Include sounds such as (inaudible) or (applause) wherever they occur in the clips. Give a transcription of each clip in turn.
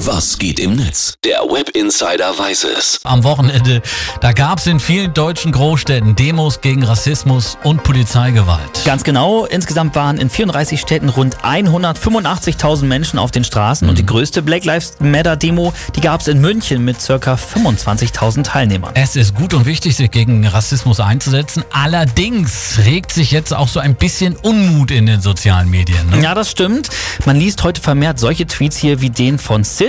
Was geht im Netz? Der Web Insider weiß es. Am Wochenende, da gab es in vielen deutschen Großstädten Demos gegen Rassismus und Polizeigewalt. Ganz genau, insgesamt waren in 34 Städten rund 185.000 Menschen auf den Straßen und die größte Black Lives Matter Demo, die gab es in München mit ca. 25.000 Teilnehmern. Es ist gut und wichtig, sich gegen Rassismus einzusetzen. Allerdings regt sich jetzt auch so ein bisschen Unmut in den sozialen Medien. Ne? Ja, das stimmt. Man liest heute vermehrt solche Tweets hier wie den von Sid.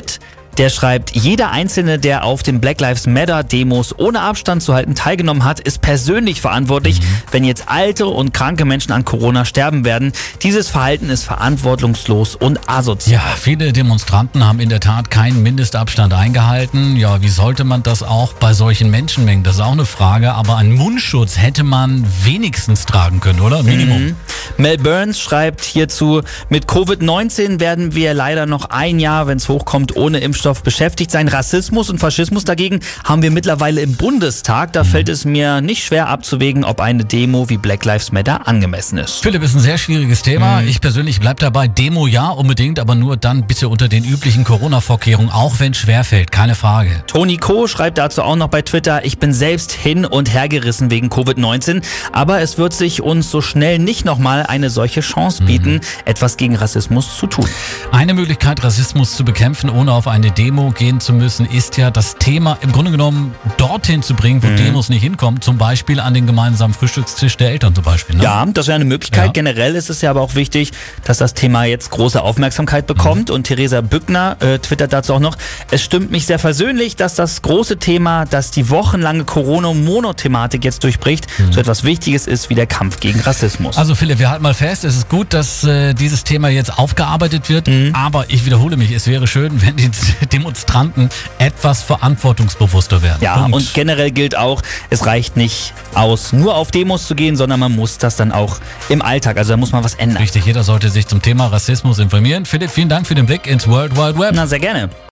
Der schreibt, jeder Einzelne, der auf den Black Lives Matter Demos ohne Abstand zu halten teilgenommen hat, ist persönlich verantwortlich, mhm. wenn jetzt alte und kranke Menschen an Corona sterben werden. Dieses Verhalten ist verantwortungslos und asozial. Ja, viele Demonstranten haben in der Tat keinen Mindestabstand eingehalten. Ja, wie sollte man das auch bei solchen Menschenmengen? Das ist auch eine Frage, aber einen Mundschutz hätte man wenigstens tragen können, oder? Minimum. Mhm. Mel Burns schreibt hierzu, mit Covid-19 werden wir leider noch ein Jahr, wenn es hochkommt, ohne Impfstoff beschäftigt sein. Rassismus und Faschismus dagegen haben wir mittlerweile im Bundestag. Da fällt es mir nicht schwer abzuwägen, ob eine Demo wie Black Lives Matter angemessen ist. Philipp ist ein sehr schwieriges Thema. Mhm. Ich persönlich bleibe dabei. Demo ja, unbedingt, aber nur dann bitte unter den üblichen Corona-Vorkehrungen, auch wenn es schwerfällt, keine Frage. Toni Co. schreibt dazu auch noch bei Twitter, ich bin selbst hin und her gerissen wegen Covid-19, aber es wird sich uns so schnell nicht nochmal eine solche Chance bieten, mhm. etwas gegen Rassismus zu tun. Eine Möglichkeit, Rassismus zu bekämpfen, ohne auf eine Demo gehen zu müssen, ist ja das Thema im Grunde genommen dorthin zu bringen, wo mhm. Demos nicht hinkommen. Zum Beispiel an den gemeinsamen Frühstückstisch der Eltern zum Beispiel. Ne? Ja, das wäre eine Möglichkeit. Ja. Generell ist es ja aber auch wichtig, dass das Thema jetzt große Aufmerksamkeit bekommt. Mhm. Und Theresa Bückner äh, twittert dazu auch noch, es stimmt mich sehr versöhnlich, dass das große Thema, das die wochenlange Corona-Monothematik jetzt durchbricht, mhm. so etwas Wichtiges ist wie der Kampf gegen Rassismus. Also Philipp, wir halten mal fest, es ist gut, dass äh, dieses Thema jetzt aufgearbeitet wird, mhm. aber ich wiederhole mich, es wäre schön, (laughs) wenn die (laughs) Demonstranten etwas verantwortungsbewusster werden. Ja, Punkt. und generell gilt auch, es reicht nicht aus, nur auf Demos zu gehen, sondern man muss das dann auch im Alltag, also da muss man was ändern. Richtig, jeder sollte sich zum Thema Rassismus informieren. Philipp, vielen Dank für den Blick ins World Wide Web. Na, sehr gerne.